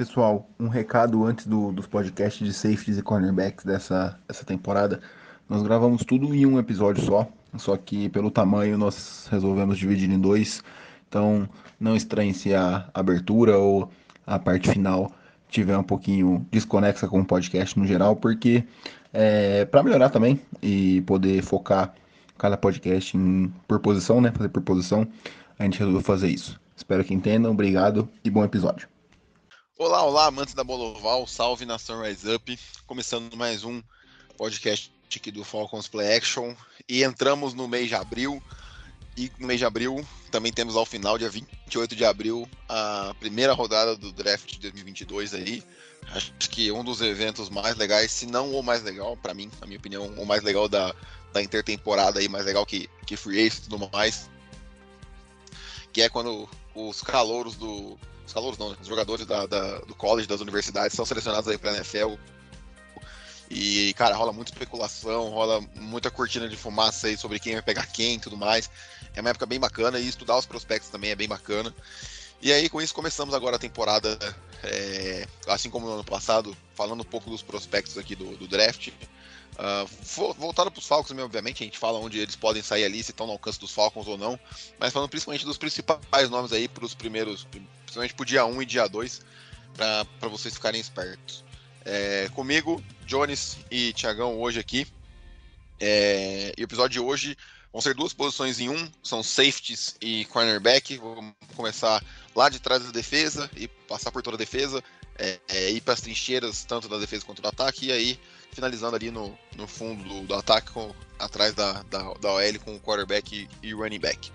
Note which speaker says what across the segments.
Speaker 1: Pessoal, um recado antes do, dos podcasts de safeties e cornerbacks dessa, dessa temporada. Nós gravamos tudo em um episódio só, só que pelo tamanho nós resolvemos dividir em dois. Então não estranhe se a abertura ou a parte final tiver um pouquinho desconexa com o podcast no geral, porque é, para melhorar também e poder focar cada podcast em, por posição, né? Fazer por posição, a gente resolveu fazer isso. Espero que entendam, obrigado e bom episódio.
Speaker 2: Olá, olá, amantes da Boloval, salve nação Rise Up, começando mais um podcast aqui do Falcons Play Action. E entramos no mês de abril. E no mês de abril também temos ao final, dia 28 de abril, a primeira rodada do draft de 2022 aí, acho que um dos eventos mais legais, se não o mais legal, para mim, na minha opinião, o mais legal da, da intertemporada aí, mais legal que, que Free Ace e tudo mais, que é quando os calouros do os calouros não, os jogadores da, da, do college, das universidades, são selecionados aí pra NFL. E, cara, rola muita especulação, rola muita cortina de fumaça aí sobre quem vai pegar quem e tudo mais. É uma época bem bacana e estudar os prospectos também é bem bacana. E aí, com isso, começamos agora a temporada, é, assim como no ano passado, falando um pouco dos prospectos aqui do, do draft. Uh, voltado para os Falcons, obviamente, a gente fala onde eles podem sair ali, se estão no alcance dos Falcons ou não, mas falando principalmente dos principais nomes aí para os primeiros, principalmente para o dia 1 e dia 2, para vocês ficarem espertos. É, comigo, Jones e Tiagão hoje aqui. É, e o episódio de hoje vão ser duas posições em um, são safeties e cornerback. Vamos começar lá de trás da defesa e passar por toda a defesa, é, é ir para as trincheiras, tanto da defesa quanto do ataque, e aí finalizando ali no, no fundo do, do ataque, com, atrás da, da, da OL com o quarterback e running back.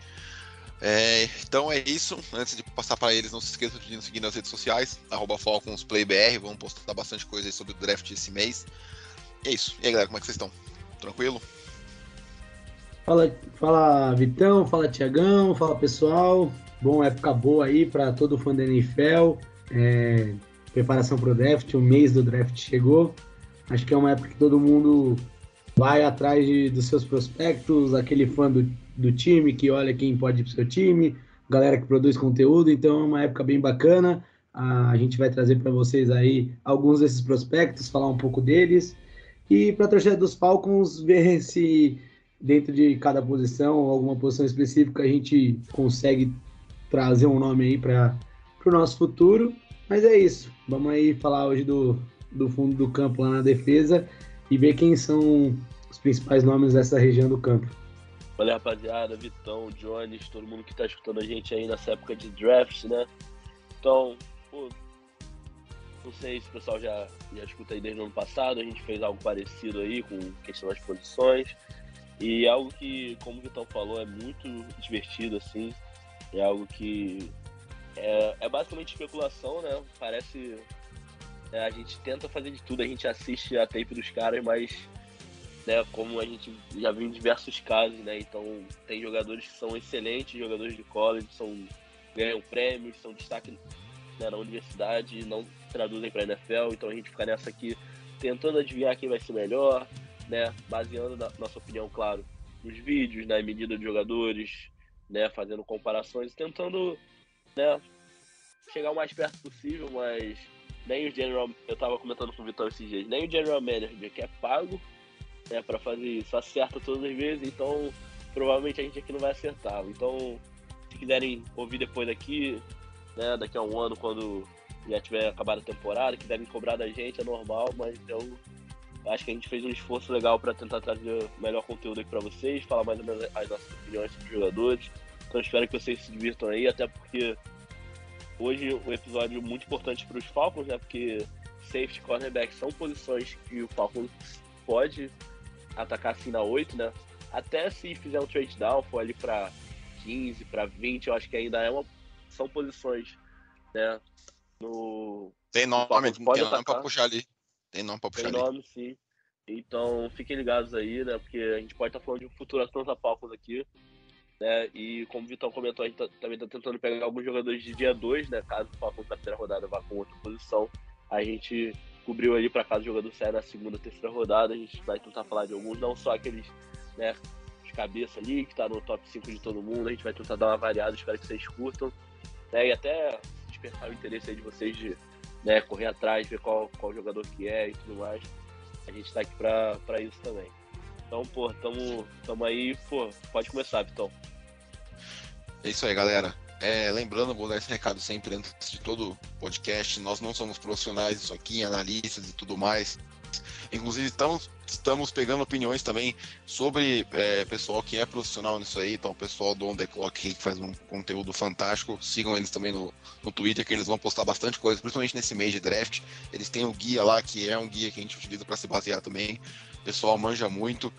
Speaker 2: É, então é isso. Antes de passar para eles, não se esqueçam de nos seguir nas redes sociais, FalconsPlayBR. Vamos postar bastante coisa sobre o draft esse mês. E é isso. E aí, galera, como é que vocês estão? Tranquilo?
Speaker 3: Fala, fala Vitão, fala Tiagão, fala pessoal. Bom, época boa aí para todo fã da NFL. É, preparação para o draft, o mês do draft chegou. Acho que é uma época que todo mundo vai atrás de, dos seus prospectos, aquele fã do, do time que olha quem pode ir pro seu time, galera que produz conteúdo, então é uma época bem bacana. A gente vai trazer para vocês aí alguns desses prospectos, falar um pouco deles. E para a torcida dos Falcons, ver se dentro de cada posição, alguma posição específica, a gente consegue trazer um nome aí para o nosso futuro. Mas é isso. Vamos aí falar hoje do, do fundo do campo lá na defesa e ver quem são os principais nomes dessa região do campo.
Speaker 4: Valeu, rapaziada, Vitão, Jones, todo mundo que está escutando a gente aí nessa época de draft, né? Então, pô, não sei se o pessoal já, já escuta aí desde o ano passado, a gente fez algo parecido aí com questão das posições. E algo que, como o Vitão falou, é muito divertido, assim. É algo que é, é basicamente especulação, né? Parece a gente tenta fazer de tudo, a gente assiste a tape dos caras, mas né, como a gente já viu em diversos casos, né? Então tem jogadores que são excelentes, jogadores de college, são, ganham prêmios, são destaque né, na universidade, não traduzem para NFL, então a gente fica nessa aqui tentando adivinhar quem vai ser melhor, né? Baseando na nossa opinião, claro, nos vídeos, na medida de jogadores, né? Fazendo comparações, tentando, né? Chegar o mais perto possível, mas nem o General, eu tava comentando com o Vitor esses dias, nem o General Manager que é pago né, para fazer isso acerta todas as vezes, então provavelmente a gente aqui não vai acertar. Então, se quiserem ouvir depois daqui, né, daqui a um ano, quando já tiver acabado a temporada, quiserem cobrar da gente, é normal, mas eu acho que a gente fez um esforço legal para tentar trazer melhor conteúdo aqui para vocês, falar mais ou menos as nossas opiniões sobre os jogadores. Então espero que vocês se divirtam aí, até porque hoje um episódio muito importante para os Falcons, né? Porque safety cornerback são posições que o Falcons pode atacar assim na 8, né? Até se fizer um trade down, for ali para 15 para 20, eu acho que ainda é uma, são posições, né? No,
Speaker 2: tem nome,
Speaker 4: no
Speaker 2: tem nome para puxar ali. Tem nome para puxar
Speaker 4: tem ali. nome, sim. Então fiquem ligados aí, né? Porque a gente pode estar tá falando de um futuro Atlanta Falcons aqui. Né? E como o Vitão comentou, a gente tá, também está tentando pegar alguns jogadores de dia 2, né? Caso o Falcons na terceira rodada vá com outra posição. A gente cobriu ali para caso o jogador saia na segunda, terceira rodada. A gente vai tentar falar de alguns, não só aqueles, né? De cabeça ali, que tá no top 5 de todo mundo. A gente vai tentar dar uma variada, espero que vocês curtam. Né? E até despertar o interesse aí de vocês de né, correr atrás, ver qual, qual jogador que é e tudo mais. A gente tá aqui para isso também. Então, pô, tamo, tamo aí, pô, pode começar, Vitão.
Speaker 2: É isso aí, galera. É, lembrando, vou dar esse recado sempre antes de todo podcast. Nós não somos profissionais disso aqui, analistas e tudo mais. Inclusive, estamos, estamos pegando opiniões também sobre é, pessoal que é profissional nisso aí. Então, o pessoal do On The Clock que faz um conteúdo fantástico. Sigam eles também no, no Twitter, que eles vão postar bastante coisa, principalmente nesse mês de draft. Eles têm o guia lá, que é um guia que a gente utiliza para se basear também. Pessoal manja muito.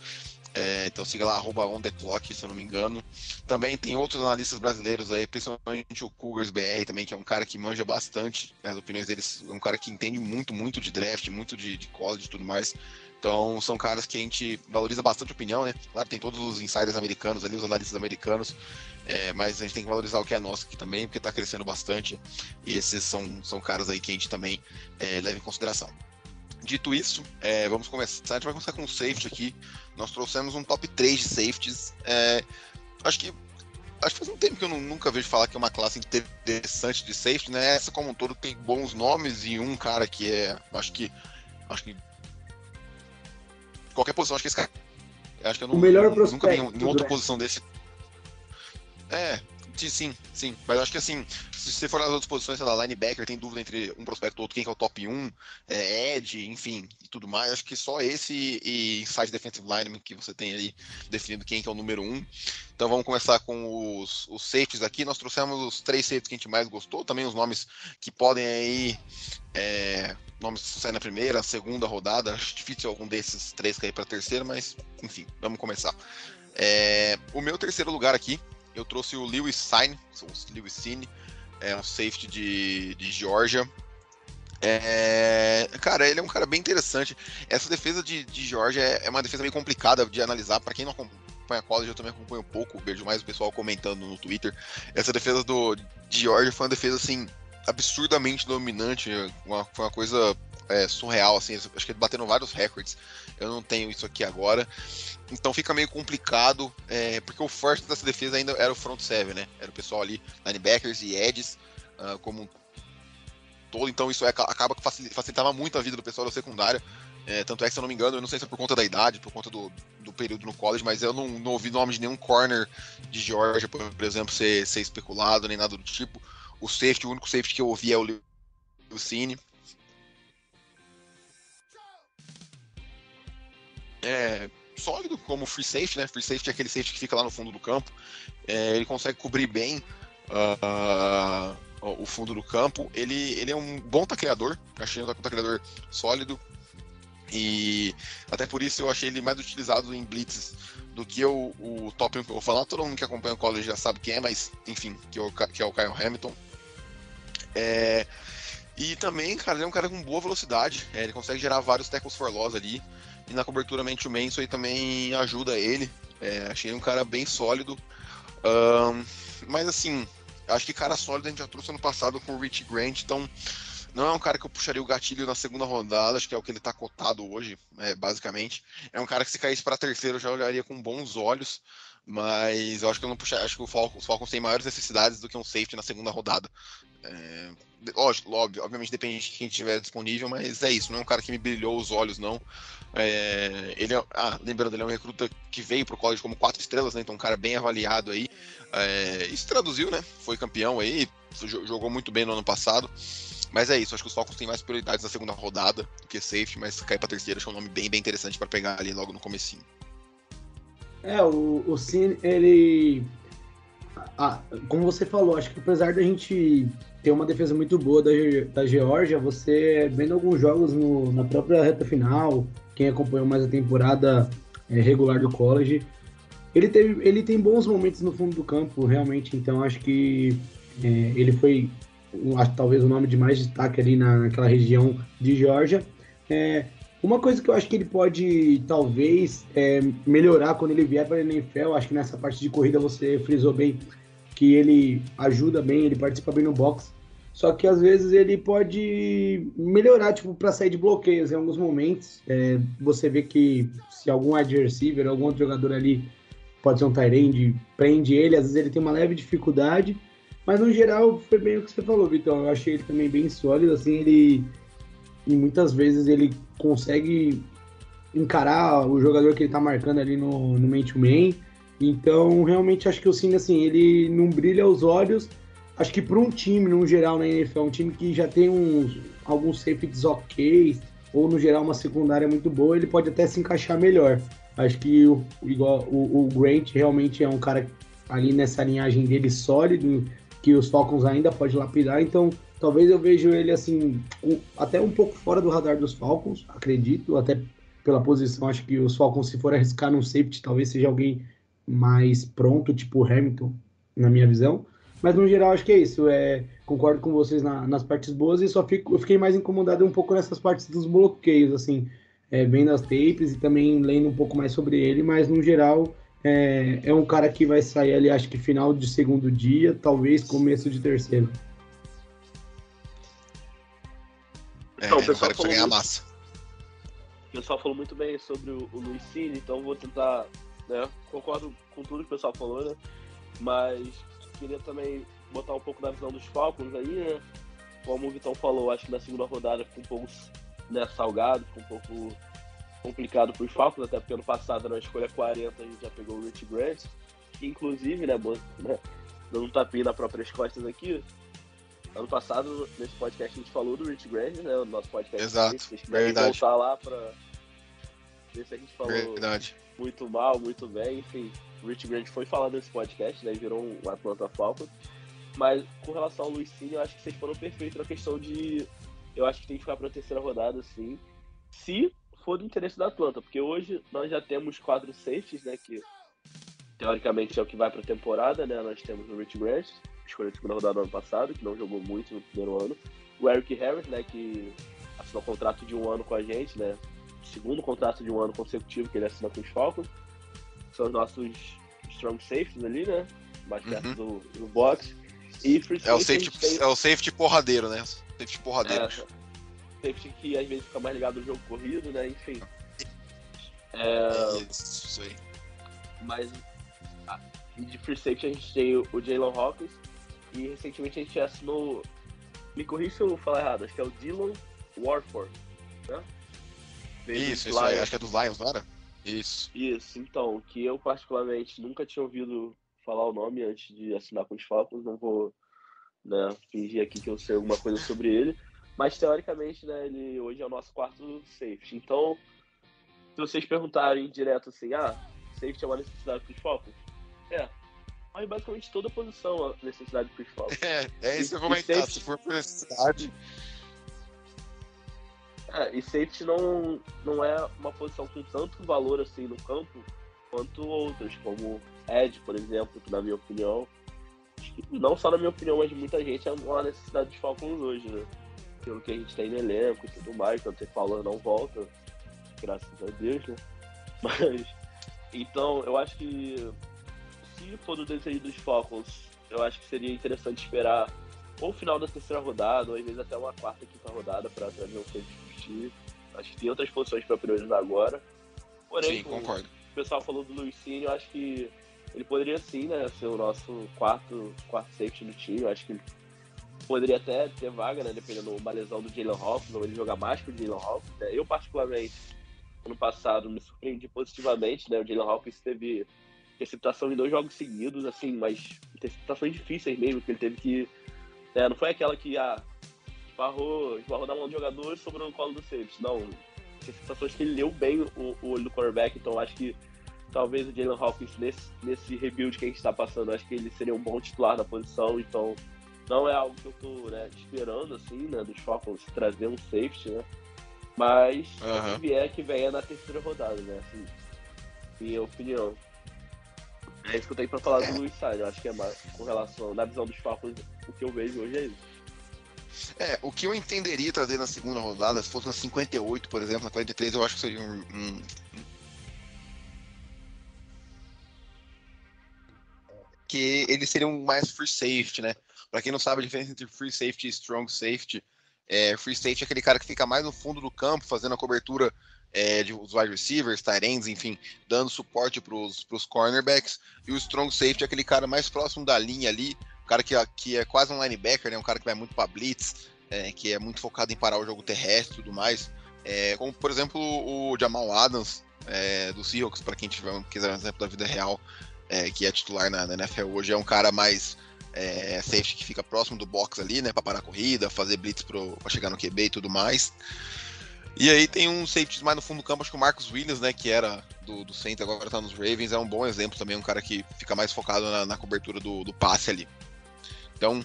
Speaker 2: É, então siga lá, arroba on the clock, se eu não me engano. Também tem outros analistas brasileiros aí, principalmente o Cougars BR também, que é um cara que manja bastante, né, as opiniões deles, é um cara que entende muito, muito de draft, muito de, de college e tudo mais. Então são caras que a gente valoriza bastante a opinião, né? Claro, tem todos os insiders americanos ali, os analistas americanos, é, mas a gente tem que valorizar o que é nosso aqui também, porque está crescendo bastante. E esses são, são caras aí que a gente também é, leva em consideração. Dito isso, é, vamos começar. A gente vai começar com o safety aqui. Nós trouxemos um top 3 de safeties. É, acho que acho que faz um tempo que eu nunca vejo falar que é uma classe interessante de safety, né? Essa como um todo tem bons nomes e um cara que é, acho que acho que qualquer posição acho que esse cara acho que eu não,
Speaker 3: o melhor
Speaker 2: nunca vi em outra posição desse. É, Sim, sim. Mas acho que assim, se você for nas outras posições, sei lá, linebacker, tem dúvida entre um prospecto e outro, quem que é o top 1, é, Ed, enfim, e tudo mais. Acho que só esse e inside defensive lineman que você tem aí definindo quem que é o número 1. Então vamos começar com os, os safeties aqui. Nós trouxemos os três safeties que a gente mais gostou, também os nomes que podem aí. É, nomes saem na primeira, segunda rodada. Acho difícil algum desses três cair para terceira, mas enfim, vamos começar. É, o meu terceiro lugar aqui eu trouxe o Lewis Sine, Lewis Cine, é um safety de, de Georgia. É, cara, ele é um cara bem interessante. Essa defesa de, de Georgia é, é uma defesa meio complicada de analisar. Para quem não acompanha college, eu também acompanho um pouco. Vejo mais o pessoal comentando no Twitter. Essa defesa do, de Georgia foi uma defesa assim absurdamente dominante. Uma, foi uma coisa é, surreal, assim. Acho que bateram vários recordes. Eu não tenho isso aqui agora. Então fica meio complicado, é, porque o forte dessa defesa ainda era o front seven, né? Era o pessoal ali, linebackers e edges, uh, como todo. Então isso é, acaba que facilitava muito a vida do pessoal da secundária. É, tanto é que, se eu não me engano, eu não sei se é por conta da idade, por conta do, do período no college, mas eu não, não ouvi nome de nenhum corner de Georgia, por, exemplo, ser, ser especulado, nem nada do tipo. O safety, o único safety que eu ouvi é o Lucine. É, sólido como free safety, né? Free safety é aquele safety que fica lá no fundo do campo. É, ele consegue cobrir bem uh, o fundo do campo. Ele, ele é um bom tacleador. Achei um tacleador sólido. E até por isso eu achei ele mais utilizado em blitzes do que o, top 1 que eu vou falar. Todo mundo que acompanha o college já sabe quem é, mas enfim, que é o, que é o Kyle Hamilton. É, e também, cara, ele é um cara com boa velocidade. É, ele consegue gerar vários tackles for loss ali. E na cobertura mente Manso aí também ajuda ele. É, achei um cara bem sólido. Um, mas assim, acho que cara sólido a gente já trouxe ano passado com o Rich Grant, então não é um cara que eu puxaria o gatilho na segunda rodada, acho que é o que ele tá cotado hoje, é, basicamente. É um cara que se caísse para terceiro eu já olharia com bons olhos, mas eu acho que eu não puxaria, acho que o Falcons, os Falcons têm maiores necessidades do que um safety na segunda rodada. É, lógico, óbvio, obviamente depende de quem tiver disponível, mas é isso, não é um cara que me brilhou os olhos, não. É, ele é, ah, lembrando, ele é um recruta que veio pro college como quatro estrelas, né? Então um cara bem avaliado aí. É, isso traduziu, né? Foi campeão aí, jogou muito bem no ano passado. Mas é isso, acho que os Falcons têm mais prioridades na segunda rodada do que safety, mas cair pra terceira acho é um nome bem, bem interessante para pegar ali logo no comecinho.
Speaker 3: É, o, o Cine, ele. Ah, como você falou, acho que apesar da gente ter uma defesa muito boa da, da Geórgia, você vendo alguns jogos no, na própria reta final, quem acompanhou mais a temporada é, regular do college, ele, teve, ele tem bons momentos no fundo do campo, realmente, então acho que é, ele foi talvez o nome de mais destaque ali na, naquela região de Georgia. É, uma coisa que eu acho que ele pode, talvez, é, melhorar quando ele vier para a NFL, acho que nessa parte de corrida você frisou bem que ele ajuda bem, ele participa bem no box. Só que às vezes ele pode melhorar, tipo, para sair de bloqueios em alguns momentos. É, você vê que se algum receiver, algum outro jogador ali, pode ser um Tyrande, prende ele, às vezes ele tem uma leve dificuldade. Mas no geral foi bem o que você falou, Vitão. Eu achei ele também bem sólido, assim, ele. E muitas vezes ele consegue encarar o jogador que ele tá marcando ali no, no man-to-man. Então, realmente acho que o Cine, assim, ele não brilha aos olhos, acho que para um time, no geral, na NFL, um time que já tem uns, alguns safeties ok, ou no geral uma secundária muito boa, ele pode até se encaixar melhor. Acho que o, igual, o, o Grant realmente é um cara ali nessa linhagem dele sólido, que os Falcons ainda pode lapidar, então talvez eu vejo ele assim, até um pouco fora do radar dos Falcons, acredito, até pela posição, acho que os Falcons, se for arriscar num safety, talvez seja alguém mais pronto, tipo Hamilton, na minha visão. Mas no geral acho que é isso. É, concordo com vocês na, nas partes boas e só fico, eu fiquei mais incomodado um pouco nessas partes dos bloqueios, assim, é, vendo as tapes e também lendo um pouco mais sobre ele, mas no geral é, é um cara que vai sair ali, acho que final de segundo dia, talvez começo de terceiro.
Speaker 2: É, então, o pessoal falou ganhar muito, massa.
Speaker 4: O pessoal falou muito bem sobre o, o Luiz Cine, então vou tentar, né, concordo com tudo que o pessoal falou, né, mas queria também botar um pouco da visão dos Falcons aí, né? Como o Vitão falou, acho que na segunda rodada ficou um pouco né, salgado, ficou um pouco complicado para os Falcons, até porque ano passado na escolha 40 a gente já pegou o Rich Grant, que inclusive, né, né dando um tapinha na próprias costas aqui, ano passado nesse podcast a gente falou do Rich Grant, né, o nosso podcast.
Speaker 2: Exato,
Speaker 4: se
Speaker 2: verdade.
Speaker 4: voltar lá para ver se a gente falou
Speaker 2: verdade.
Speaker 4: muito mal, muito bem, enfim. O Rich Grant foi falar nesse podcast, né? Virou um Atlanta Falcons. Mas com relação ao Luiz Cine, eu acho que vocês foram perfeitos na questão de. Eu acho que tem que ficar para a terceira rodada, sim. Se for do interesse da Atlanta, porque hoje nós já temos quatro safeties, né? Que teoricamente é o que vai para a temporada, né? Nós temos o Rich Grant, escolha de segunda rodada do ano passado, que não jogou muito no primeiro ano. O Eric Harris, né? Que assinou contrato de um ano com a gente, né? Segundo contrato de um ano consecutivo que ele assina com os Falcons são os nossos strong safeties ali, né? Mais perto uhum. do, do box. E free
Speaker 2: é, o safety, tem... é o safety porradeiro, né? Safety porradeiro. É,
Speaker 4: safety que às vezes fica mais ligado no jogo corrido, né? Enfim.
Speaker 2: É... Isso, isso aí.
Speaker 4: Mas de free safety a gente tem o Jalen Hawkins e recentemente a gente assinou. Me corri se eu falar errado, acho que é o Dylan Warford, né?
Speaker 2: Isso, isso aí, acho que é dos Lions, não era? Isso.
Speaker 4: Isso, então, que eu particularmente nunca tinha ouvido falar o nome antes de assinar com os Falcons, não vou né, fingir aqui que eu sei alguma coisa sobre ele, mas teoricamente, né, ele hoje é o nosso quarto safety. Então, se vocês perguntarem direto assim, ah, safety é uma necessidade para os Falcons? É. Mas basicamente toda posição é necessidade Falcons.
Speaker 2: É, é isso que eu comentar, safety... se for por necessidade.
Speaker 4: É, e safety não, não é uma posição com tanto valor assim no campo quanto outras, como Ed, por exemplo, que na minha opinião, não só na minha opinião, mas de muita gente, é uma necessidade dos Falcons hoje, né? Pelo que a gente tem no elenco e tudo mais, quando você fala não volta, graças a Deus, né? Mas, então, eu acho que se for do desejo dos Falcons, eu acho que seria interessante esperar ou o final da terceira rodada, ou às vezes até uma quarta, quinta rodada para trazer um safety discutir. Acho que tem outras posições para priorizar agora. Porém,
Speaker 2: sim, concordo.
Speaker 4: o pessoal falou do Luiz Cine, eu acho que ele poderia sim, né, ser o nosso quarto, quarto safety do time. Eu acho que ele poderia até ter vaga, né, dependendo de uma lesão do Jalen Hawkins, ou ele jogar mais que o Jalen Hawkins. Né? Eu, particularmente, ano passado, me surpreendi positivamente, né, o Jalen Hawkins teve interceptação em dois jogos seguidos, assim, mas interceptações difíceis mesmo, que ele teve que... Né, não foi aquela que, ah, esbarrou, esbarrou na mão do jogador e sobrou no colo do safety. Não, tem situações que ele leu bem o, o olho do quarterback, então acho que talvez o Jalen Hawkins nesse, nesse rebuild que a gente está passando, acho que ele seria um bom titular da posição, então não é algo que eu tô né, esperando, assim, né, dos Falcons trazer um safety, né, mas uhum. se vier, que venha na terceira rodada, né, assim, minha opinião. É isso que eu tenho pra falar do Luiz Sainz. Eu acho que é mais com relação, na visão dos Falcons, o que eu vejo hoje é isso.
Speaker 2: É, o que eu entenderia trazer na segunda rodada, se fosse na 58, por exemplo, na 43, eu acho que seria um. um... Que eles seriam mais free safety, né? Pra quem não sabe a diferença entre free safety e strong safety, é, free safety é aquele cara que fica mais no fundo do campo, fazendo a cobertura é, de os wide receivers, tight ends, enfim, dando suporte para os cornerbacks. E o strong safety é aquele cara mais próximo da linha ali, um cara que, que é quase um linebacker, né? Um cara que vai muito para blitz, é, que é muito focado em parar o jogo terrestre e tudo mais. É, como, por exemplo, o Jamal Adams, é, do Seahawks, para quem tiver, quiser um exemplo da vida real, é, que é titular na, na, NFL hoje, é um cara mais é, safety que fica próximo do box ali, né, para parar a corrida, fazer blitz para chegar no QB e tudo mais. E aí tem um safety mais no fundo do campo, acho que o Marcos Williams, né, que era do, do center, agora tá nos Ravens, é um bom exemplo também, um cara que fica mais focado na, na cobertura do, do passe ali. Então,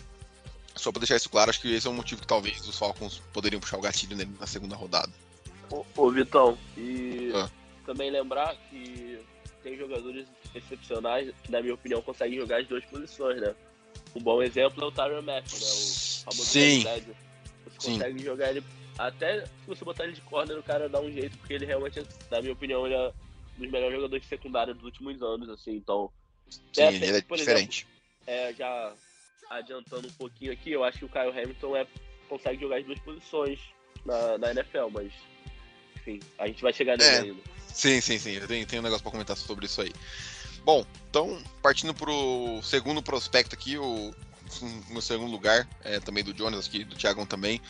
Speaker 2: só para deixar isso claro, acho que esse é um motivo que talvez os Falcons poderiam puxar o gatilho nele na segunda rodada.
Speaker 4: Ô, ô Vitão, e ah. também lembrar que tem jogadores excepcionais que, na minha opinião, conseguem jogar as duas posições, né? Um bom exemplo é o Tyron Matthew, né? O famoso
Speaker 2: Sim.
Speaker 4: Você Sim. consegue jogar ele até se você botar ele de corner, o cara dá um jeito, porque ele realmente, na minha opinião, ele é um dos melhores jogadores secundários dos últimos anos, assim, então.
Speaker 2: Sim, é, ele é diferente.
Speaker 4: Exemplo, é, já adiantando um pouquinho aqui, eu acho que o Kyle Hamilton é, consegue jogar as duas posições na, na NFL, mas enfim, a gente vai chegar nele é, ainda.
Speaker 2: Sim, sim, sim. Eu tenho, tenho um negócio para comentar sobre isso aí. Bom, então, partindo pro segundo prospecto aqui, o no segundo lugar, é, também do Jonas aqui, do Thiago também.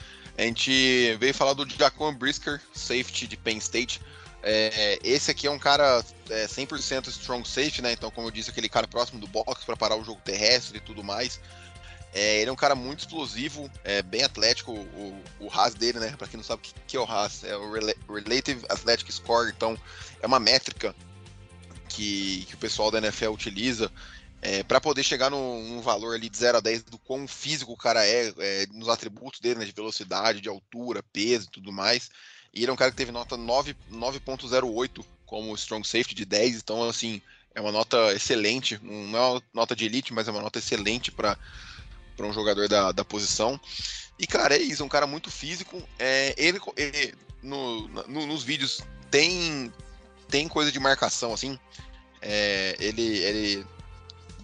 Speaker 2: A gente veio falar do Jaquan Brisker, safety de Penn State. É, esse aqui é um cara é, 100% strong safety, né? Então, como eu disse, aquele cara próximo do box para parar o jogo terrestre e tudo mais. É, ele é um cara muito explosivo, é bem atlético, o, o RAS dele, né? Para quem não sabe o que, que é o RAS, é o Relative Athletic Score, então é uma métrica que, que o pessoal da NFL utiliza é, para poder chegar num, valor ali de 0 a 10 do quão físico o cara é, é nos atributos dele, né, de velocidade, de altura, peso e tudo mais. E ele é um cara que teve nota 9.08 como strong safety de 10, então assim, é uma nota excelente, não é uma nota de elite, mas é uma nota excelente para para um jogador da, da posição. E, cara, é isso, é um cara muito físico. É, ele, ele no, no, nos vídeos tem, tem coisa de marcação, assim. É, ele, ele,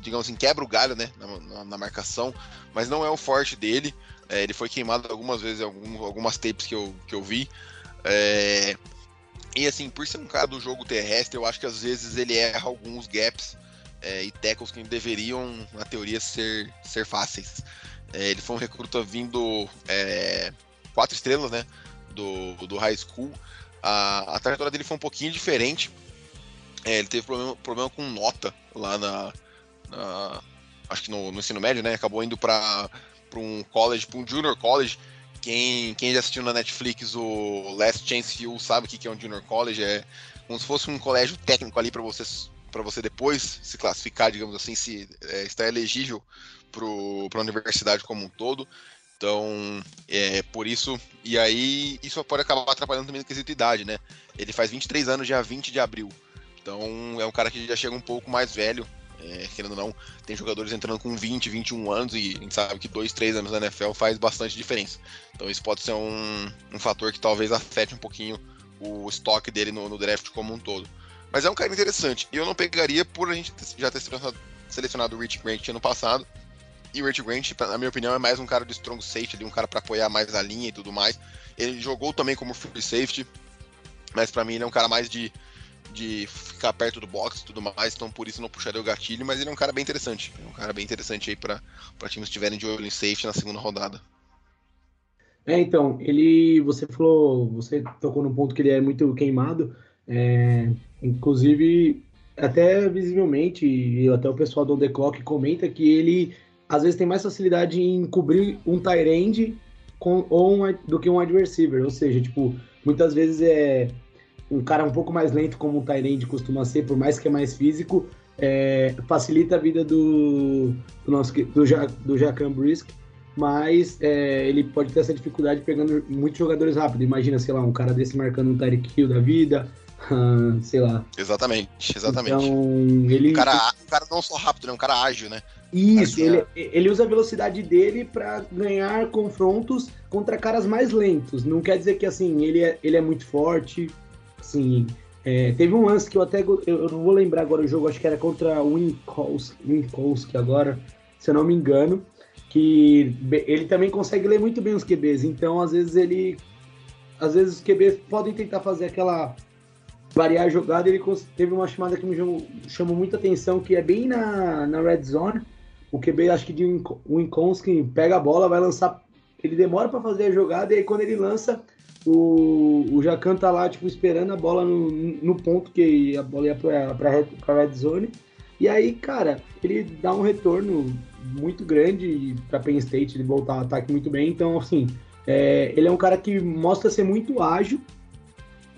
Speaker 2: digamos assim, quebra o galho, né, na, na, na marcação, mas não é o forte dele. É, ele foi queimado algumas vezes, algum, algumas tapes que eu, que eu vi. É, e assim, por ser um cara do jogo terrestre, eu acho que às vezes ele erra alguns gaps é, e tackles que deveriam, na teoria, ser, ser fáceis. É, ele foi um recruta vindo é, quatro estrelas, né? Do, do high school. A, a trajetória dele foi um pouquinho diferente. É, ele teve problema, problema com nota lá na. Acho que no, no, ensino médio, né? Acabou indo para um college, para um junior college. Quem, quem já assistiu na Netflix o Last Chance U sabe o que é um junior college. É como se fosse um colégio técnico ali para vocês para você depois se classificar, digamos assim, se é, elegível para a universidade como um todo. Então, é por isso. E aí, isso pode acabar atrapalhando também no quesito de idade, né? Ele faz 23 anos dia 20 de abril. Então, é um cara que já chega um pouco mais velho. É, querendo ou não, tem jogadores entrando com 20, 21 anos e a gente sabe que 2, 3 anos na NFL faz bastante diferença. Então, isso pode ser um, um fator que talvez afete um pouquinho o estoque dele no, no draft como um todo. Mas é um cara interessante. E eu não pegaria por a gente já ter selecionado o Rich Grant ano passado. E o Rich Grant, na minha opinião, é mais um cara de strong safety, ali, um cara para apoiar mais a linha e tudo mais. Ele jogou também como free safety, mas para mim ele é um cara mais de, de ficar perto do box e tudo mais, então por isso não puxaria o gatilho, mas ele é um cara bem interessante. É um cara bem interessante aí para times estiverem de olho em safety na segunda rodada.
Speaker 3: É, então, ele. Você falou, você tocou no ponto que ele é muito queimado. É, inclusive, até visivelmente, e até o pessoal do The Clock comenta que ele às vezes tem mais facilidade em cobrir um tight end com, ou um, do que um wide. Ou seja, tipo, muitas vezes é um cara um pouco mais lento como tight end costuma ser, por mais que é mais físico, é, facilita a vida do, do nosso do, do Jacan Brisk, mas é, ele pode ter essa dificuldade pegando muitos jogadores rápidos. Imagina, sei lá, um cara desse marcando um Tyreek Hill da vida, sei lá.
Speaker 2: Exatamente, exatamente.
Speaker 3: Então, ele.
Speaker 2: Um cara, um cara não só rápido, né? Um cara ágil, né?
Speaker 3: Isso, ele, ele usa a velocidade dele para ganhar confrontos contra caras mais lentos. Não quer dizer que assim, ele é, ele é muito forte. Assim, é, teve um lance que eu até. Eu, não vou lembrar agora o jogo, acho que era contra o Winkowski agora, se eu não me engano. Que ele também consegue ler muito bem os QBs. Então, às vezes, ele. Às vezes os QBs podem tentar fazer aquela variar a jogada, ele teve uma chamada que me chamou, chamou muita atenção, que é bem na, na red zone. O QB, acho que de Winkowski, pega a bola, vai lançar. Ele demora para fazer a jogada, e aí quando ele lança, o, o Jacan tá lá, tipo, esperando a bola no, no ponto que a bola ia pra, pra, pra red zone. E aí, cara, ele dá um retorno muito grande para Penn State, ele voltar ao ataque muito bem. Então, assim, é, ele é um cara que mostra ser muito ágil,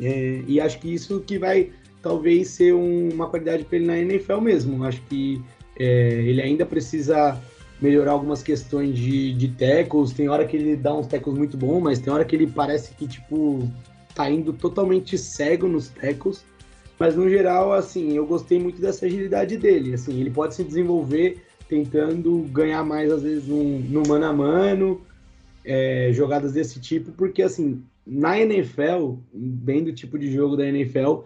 Speaker 3: é, e acho que isso que vai talvez ser um, uma qualidade para ele na NFL mesmo. Acho que é, ele ainda precisa melhorar algumas questões de, de tackles. Tem hora que ele dá uns tackles muito bons, mas tem hora que ele parece que, tipo, tá indo totalmente cego nos tackles. Mas no geral, assim, eu gostei muito dessa agilidade dele. Assim, ele pode se desenvolver tentando ganhar mais, às vezes, no, no mano a mano, é, jogadas desse tipo, porque assim, na NFL, bem do tipo de jogo da NFL,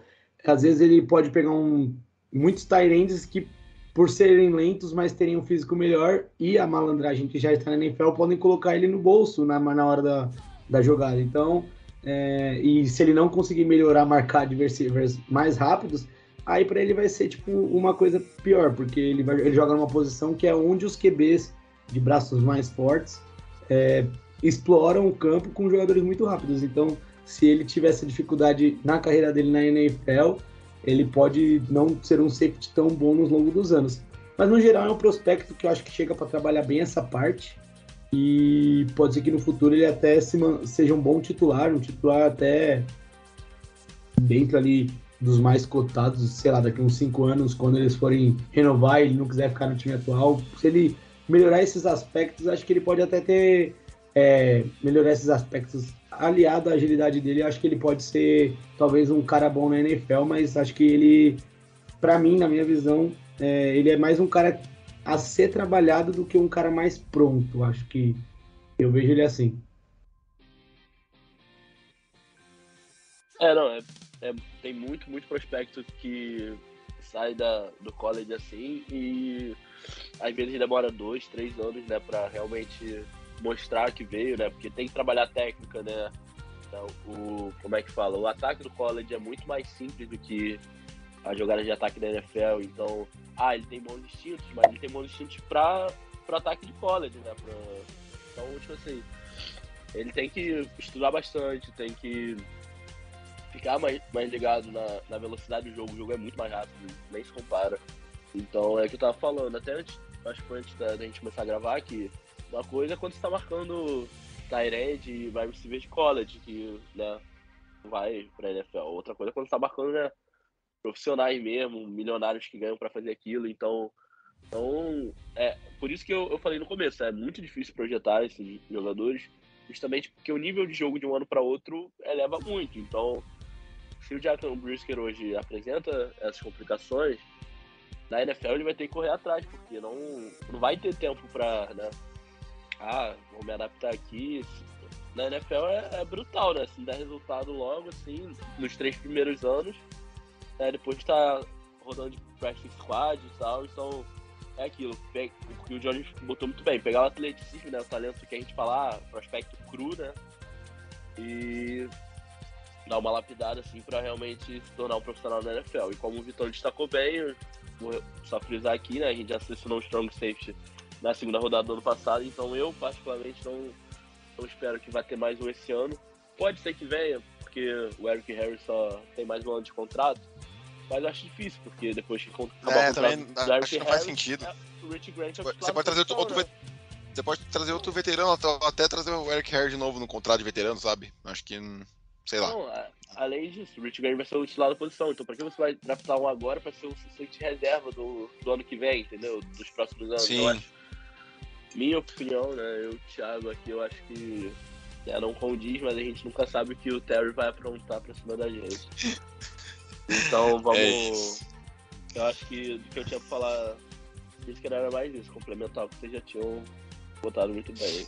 Speaker 3: às vezes ele pode pegar um, muitos Tyrands que, por serem lentos, mas terem um físico melhor e a malandragem que já está na NFL, podem colocar ele no bolso na, na hora da, da jogada. Então, é, e se ele não conseguir melhorar, marcar adversários mais rápidos, aí para ele vai ser tipo uma coisa pior, porque ele, vai, ele joga numa posição que é onde os QBs de braços mais fortes é, exploram o campo com jogadores muito rápidos. Então, se ele tiver essa dificuldade na carreira dele na NFL, ele pode não ser um safety tão bom nos longos dos anos. Mas no geral é um prospecto que eu acho que chega para trabalhar bem essa parte e pode ser que no futuro ele até se seja um bom titular, um titular até dentro ali dos mais cotados, sei lá, daqui uns 5 anos, quando eles forem renovar e ele não quiser ficar no time atual, se ele melhorar esses aspectos, acho que ele pode até ter é, melhorar esses aspectos aliado à agilidade dele, acho que ele pode ser talvez um cara bom na NFL, mas acho que ele, para mim, na minha visão, é, ele é mais um cara a ser trabalhado do que um cara mais pronto. Acho que eu vejo ele assim.
Speaker 4: É, não, é, é, tem muito, muito prospecto que sai da, do college assim e às vezes demora dois, três anos, né, para realmente mostrar que veio, né? Porque tem que trabalhar técnica, né? Então, o, como é que fala? O ataque do college é muito mais simples do que a jogada de ataque da NFL. Então, ah, ele tem bons instintos, mas ele tem bons instintos para o ataque de college, né? Pra, então, tipo assim, ele tem que estudar bastante, tem que ficar mais, mais ligado na, na velocidade do jogo. O jogo é muito mais rápido, nem se compara. Então, é o que eu tava falando. Até antes, acho que foi antes da, da gente começar a gravar, que uma coisa é quando você tá marcando Tyrande e vai receiver de college, que né, vai pra NFL. Outra coisa é quando você tá marcando né, profissionais mesmo, milionários que ganham para fazer aquilo. Então, então é por isso que eu, eu falei no começo, é muito difícil projetar esses jogadores, justamente porque o nível de jogo de um ano para outro eleva muito. Então, se o Jackson Brisker hoje apresenta essas complicações, na NFL ele vai ter que correr atrás, porque não, não vai ter tempo para né, ah, vou me adaptar aqui. Na NFL é, é brutal, né? Se não der resultado logo, assim, nos três primeiros anos, né? depois de tá rodando de practice squad e tal, então é aquilo, porque o Jones botou muito bem, pegar o atleticismo, né? O talento que a gente fala, ah, prospecto cru, né? E dar uma lapidada assim para realmente se tornar um profissional na NFL. E como o Vitor destacou bem, vou só frisar aqui, né? A gente já selecionou o Strong Safety na segunda rodada do ano passado, então eu particularmente não, não espero que vai ter mais um esse ano. Pode ser que venha, porque o Eric Harris só tem mais um ano de contrato, mas acho difícil, porque depois que acabar
Speaker 2: é,
Speaker 4: o
Speaker 2: também,
Speaker 4: do
Speaker 2: Eric acho que não faz sentido.
Speaker 4: É, o Rich Grant é o
Speaker 2: você pode trazer outro, outro né? você pode trazer outro veterano, até trazer o Eric Harris de novo no contrato de veterano, sabe? Acho que sei lá.
Speaker 4: Não, além disso, o Rich Grant vai ser o titular da posição, então pra que você vai draftar um agora pra ser o suficiente reserva do, do ano que vem, entendeu? Dos próximos anos.
Speaker 2: Sim.
Speaker 4: Eu acho minha opinião, né? Eu, Thiago, aqui, eu acho que é, não condiz, mas a gente nunca sabe o que o Terry vai aprontar pra cima da gente. Então vamos.
Speaker 2: É
Speaker 4: eu acho que do que eu tinha pra falar, isso que era mais isso, complementar o que vocês já tinham botado muito bem.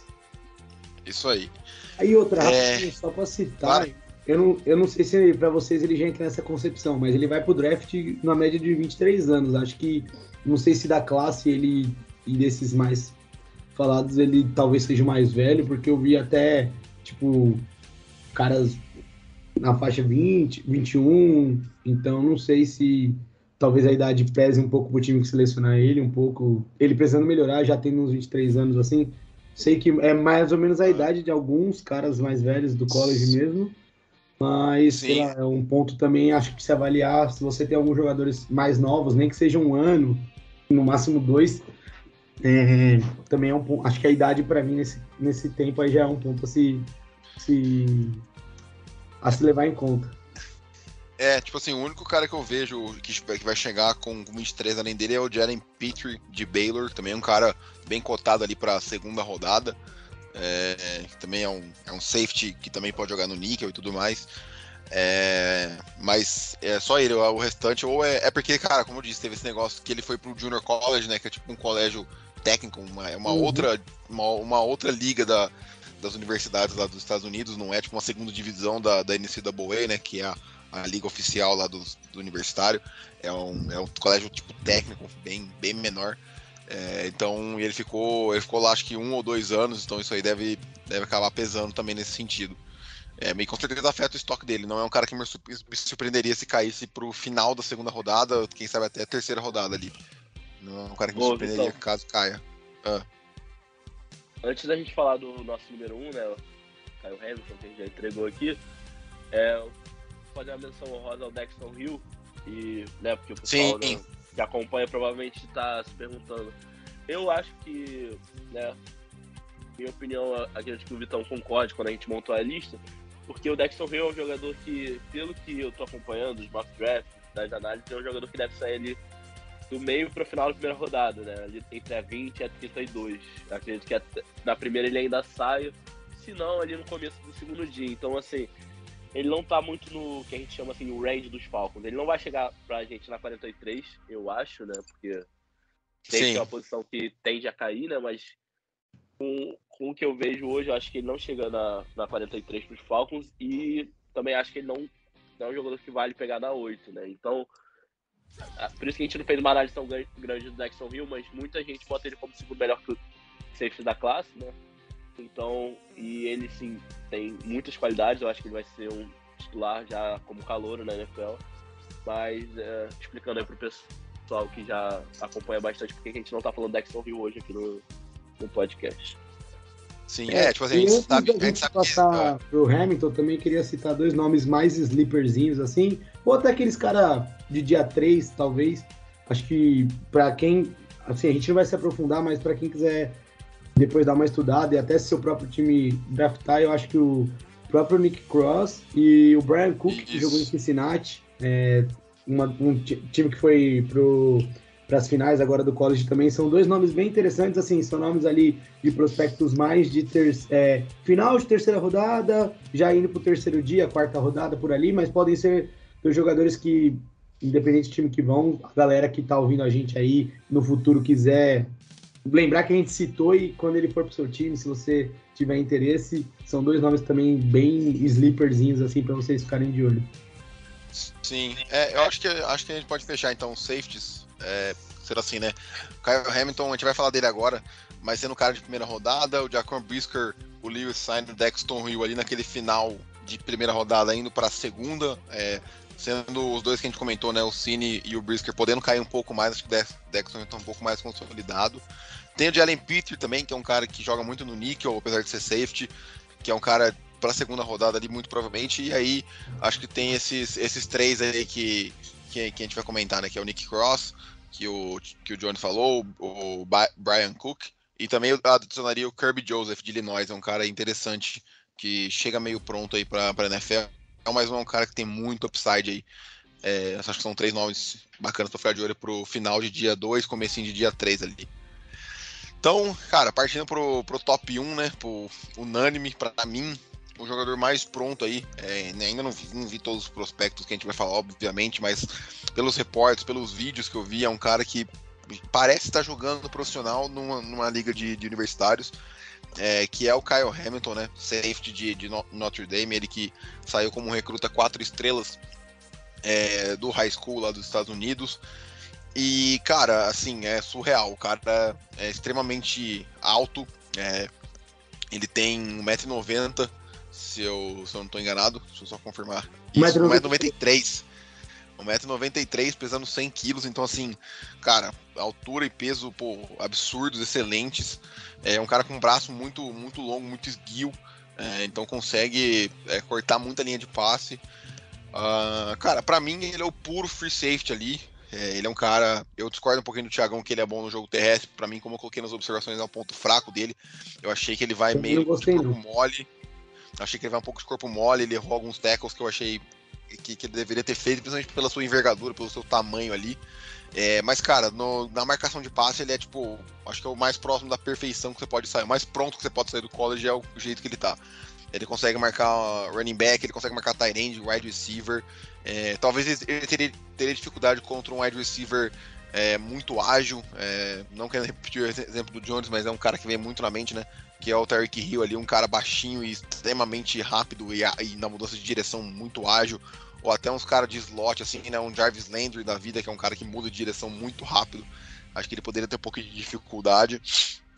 Speaker 2: Isso aí.
Speaker 3: Aí outra,
Speaker 2: É.
Speaker 3: só pra citar,
Speaker 2: Claro.
Speaker 3: eu, não, eu não sei se pra vocês ele já entra nessa concepção, mas ele vai pro draft na média de 23 anos. Acho que, não sei se da classe ele e desses mais falados, ele talvez seja mais velho, porque eu vi até, tipo, caras na faixa 20, 21, então não sei se talvez a idade pese um pouco pro time que selecionar ele, um pouco, ele precisando melhorar, já tem uns 23 anos assim, Sei que é mais ou menos a idade de alguns caras mais velhos do college mesmo. Mas lá, é um ponto também, acho que se avaliar se você tem alguns jogadores mais novos, nem que seja um ano, no máximo dois. É, também é um ponto. Acho que a idade para mim nesse, nesse tempo aí já é um ponto a se, se, a se levar em conta.
Speaker 2: É, tipo assim, o único cara que eu vejo que, que vai chegar com 23 além dele é o Jalen Petrie de Baylor, também é um cara bem cotado ali pra segunda rodada. É, que também é um, é um safety que também pode jogar no níquel e tudo mais. É, mas é só ele, o restante, ou é, é porque, cara, como eu disse, teve esse negócio que ele foi pro Junior College, né? Que é tipo um colégio técnico, uma, é uma
Speaker 3: Uhum.
Speaker 2: outra, uma, uma outra liga da, das universidades lá dos Estados Unidos, não é tipo uma segunda divisão da, da NCAA, né? Que é a, a liga oficial lá do, do universitário. É um, é um colégio tipo técnico, bem, bem menor. É, então ele ficou, ele ficou lá acho que um ou dois anos, então isso aí deve, deve acabar pesando também nesse sentido. É, meio com certeza afeta o estoque dele. Não é um cara que me sur- me surpreenderia se caísse pro final da segunda rodada, quem sabe até a terceira rodada ali. Não é um cara que me
Speaker 4: Ô,
Speaker 2: surpreenderia
Speaker 4: Vitão.
Speaker 2: caso caia.
Speaker 4: Antes da gente falar do nosso número 1, um, né? Caio Hamilton, que a gente já entregou aqui, é, fazer uma menção honrosa ao Dexton Hill, e, né, porque o pessoal né, que acompanha provavelmente está se perguntando. Eu acho que, né, minha opinião, acredito que o Vitão concorde quando a gente montou a lista, porque o Dexton Hill é um jogador que, pelo que eu tô acompanhando, os mock drafts, das análises, é um jogador que deve sair ali do meio para o final da primeira rodada, né? Ali entre a 20 e a 32. Acredito que até- na primeira ele ainda saia, se não, ali no começo do segundo dia. Então, assim, ele não tá muito no que a gente chama assim, o range dos Falcons. Ele não vai chegar pra gente na 43, eu acho, né? Porque tem é uma posição que tende a cair, né? Mas com, com o que eu vejo hoje, eu acho que ele não chega na, na 43 pros Falcons e também acho que ele não, não é um jogador que vale pegar na 8, né? Então, por isso que a gente não fez uma análise tão gran- grande do Dexon Hill, mas muita gente bota ele como o segundo melhor que safety da classe, né? Então, e ele sim tem muitas qualidades, eu acho que ele vai ser um titular já como calouro na NFL. Mas é, explicando aí pro pessoal que já acompanha bastante porque a gente não tá falando Dexon Hill hoje aqui no, no podcast.
Speaker 2: Sim, é, tipo assim, a gente sabe, a gente sabe que-
Speaker 3: passar pro Hamilton, também queria citar dois nomes mais sleeperzinhos, assim, ou até aqueles cara de dia 3, talvez. Acho que pra quem, assim, a gente não vai se aprofundar, mas pra quem quiser depois dar uma estudada e até se seu próprio time draftar, eu acho que o próprio Nick Cross e o Brian Cook, que
Speaker 2: Isso.
Speaker 3: jogou em Cincinnati, é, uma- um ti- time que foi para as finais agora do college também são dois nomes bem interessantes assim são nomes ali de prospectos mais de ter, é, final de terceira rodada, já indo para o terceiro dia, quarta rodada por ali, mas podem ser dois jogadores que, independente do time que vão, a galera que tá ouvindo a gente aí no futuro quiser lembrar que a gente citou e quando ele for pro seu time, se você tiver interesse, são dois nomes também bem sleeperzinhos assim para vocês ficarem de olho.
Speaker 2: Sim, é, eu acho que, acho que a gente pode fechar então safeties. É, assim, né? O Kyle Hamilton, a gente vai falar dele agora, mas sendo um cara de primeira rodada, o Jacob Brisker, o Lewis Sign, o Dexton Hill ali naquele final de primeira rodada indo para a segunda, é, sendo os dois que a gente comentou, né? O Cine e o Brisker podendo cair um pouco mais, acho que o Dex- Dexton Hill tá um pouco mais consolidado. Tem o Jalen Peter também, que é um cara que joga muito no níquel, apesar de ser safety, que é um cara para a segunda rodada ali, muito provavelmente, e aí acho que tem esses, esses três aí que, que, que a gente vai comentar, né? Que é o Nick Cross, que o, que o Johnny falou, o, o Brian Cook, e também adicionaria o Kirby Joseph de Illinois, é um cara interessante que chega meio pronto aí para a NFL, mas é um cara que tem muito upside aí. É, acho que são três nomes bacanas para ficar de olho pro final de dia 2, comecinho de dia 3 ali. Então, cara, partindo pro, pro top 1, né? Pro unânime, pra mim, o jogador mais pronto aí. É, né, ainda não vi, não vi, todos os prospectos que a gente vai falar, obviamente, mas pelos reportes, pelos vídeos que eu vi, é um cara que parece estar jogando profissional numa, numa liga de, de universitários. É, que é o Kyle Hamilton, né? Safety de, de Notre Dame, ele que saiu como recruta quatro estrelas é, do high school lá dos Estados Unidos. E, cara, assim, é surreal. O cara é extremamente alto. É, ele tem 1,90m, se eu, se eu não estou enganado. Deixa eu só confirmar. Isso, 1,93m. 1,93m, pesando 100 quilos. Então, assim, cara, altura e peso, pô, absurdos, excelentes. É um cara com um braço muito, muito longo, muito esguio. É, então consegue é, cortar muita linha de passe. Uh, cara, para mim ele é o puro free safety ali. É, ele é um cara. Eu discordo um pouquinho do Thiagão que ele é bom no jogo terrestre. Para mim, como eu coloquei nas observações, é um ponto fraco dele. Eu achei que ele vai meio de corpo mole. Achei que ele vai um pouco de corpo mole. Ele errou alguns tackles que eu achei que, que ele deveria ter feito, principalmente pela sua envergadura, pelo seu tamanho ali. É, mas, cara, no, na marcação de passe, ele é tipo. Acho que é o mais próximo da perfeição que você pode sair. O mais pronto que você pode sair do college é o jeito que ele tá. Ele consegue marcar running back, ele consegue marcar tight end, wide receiver. É, talvez ele teria, teria, dificuldade contra um wide receiver é, muito ágil. É, não quero repetir o exemplo do Jones, mas é um cara que vem muito na mente, né? Que é o Tarek Hill ali, um cara baixinho e extremamente rápido e, e na mudança de direção muito ágil. Ou até uns caras de slot, assim, né? Um Jarvis Landry da vida, que é um cara que muda de direção muito rápido. Acho que ele poderia ter um pouco de dificuldade.